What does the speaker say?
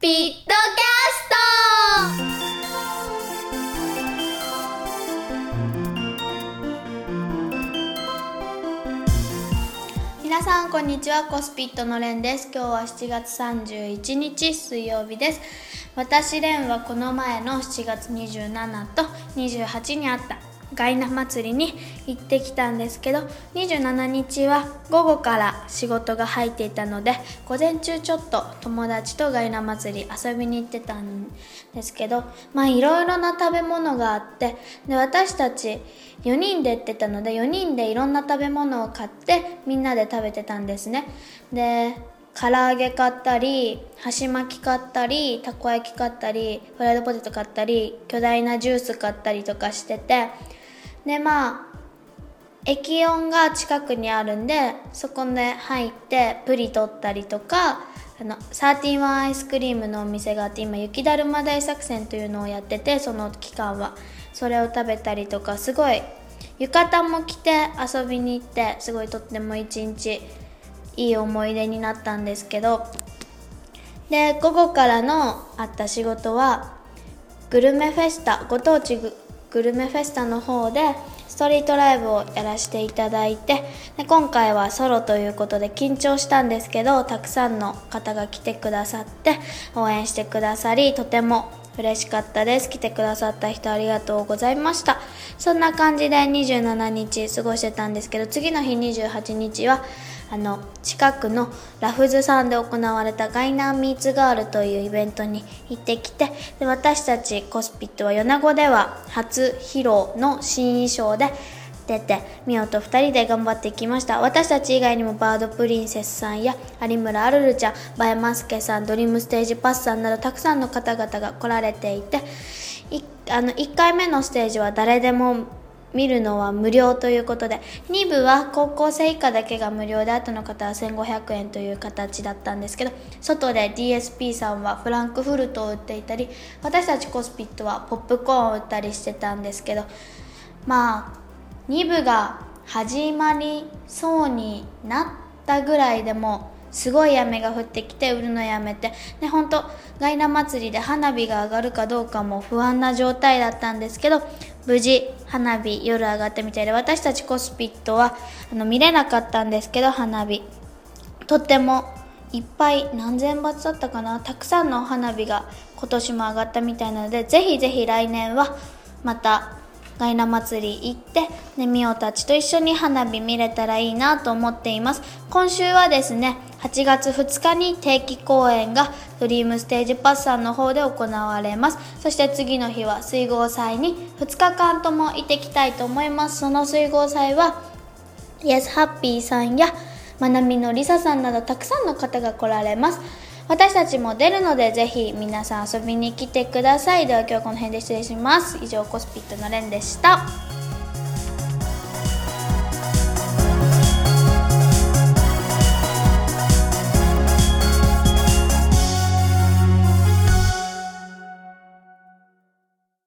ピットキャスト。皆さんこんにちは。コスピットのレンです。今日は7月31日水曜日です。私レンはこの前の7月27と28にあった。ガイナ祭りに行ってきたんですけど27日は午後から仕事が入っていたので午前中ちょっと友達とガイナ祭り遊びに行ってたんですけどまあいろいろな食べ物があってで私たち4人で行ってたので4人でいろんな食べ物を買ってみんなで食べてたんですね。で唐揚げ買ったり箸巻き買ったりたこ焼き買ったりフライドポテト買ったり巨大なジュース買ったりとかしててでまあ駅音が近くにあるんでそこで入ってプリ取ったりとかあの31アイスクリームのお店があって今雪だるま大作戦というのをやっててその期間は。それを食べたりとかすごい浴衣も着て遊びに行ってすごいとっても一日いい思い出になったんですけど。で午後からのあった仕事はグルメフェスタご当地グルメフェスタの方でストリートライブをやらせていただいてで今回はソロということで緊張したんですけどたくさんの方が来てくださって応援してくださりとても嬉しかったです。来てくださった人ありがとうございました。そんな感じで27日過ごしてたんですけど次の日28日はあの近くのラフズさんで行われたガイナーミーツガールというイベントに行ってきてで私たちコスピットは米子では初披露の新衣装で出てミオと2人で頑張ってきました。私たち以外にもバードプリンセスさんや有村あるるちゃんバエマスケさんドリームステージパスさんなどたくさんの方々が来られていてあの1回目のステージは誰でも見るのは無料ということで2部は高校生以下だけが無料で後の方は1500円という形だったんですけど外で DSP さんはフランクフルトを売っていたり私たちコスピットはポップコーンを売ったりしてたんですけどまあ2部が始まりそうになったぐらいでもすごい雨が降ってきて売るのやめてで本当ガイナ祭りで花火が上がるかどうかも不安な状態だったんですけど無事花火夜上がったみたいで私たちコスピットはあの見れなかったんですけど花火。とってもいっぱい何千発だったかな？たくさんの花火が今年も上がったみたいなのでぜひぜひ来年はまたガイナ祭り行ってねみおたちと一緒に花火見れたらいいなと思っています。今週はですね8月2日に定期公演がドリームステージパスさんの方で行われます。そして次の日は水郷祭に2日間とも行ってきたいと思います。その水郷祭は Yes ハッピーさんやまなみのりささんなどたくさんの方が来られます。私たちも出るのでぜひ皆さん遊びに来てください。では今日はこの辺で失礼します。以上コスピットのレンでした。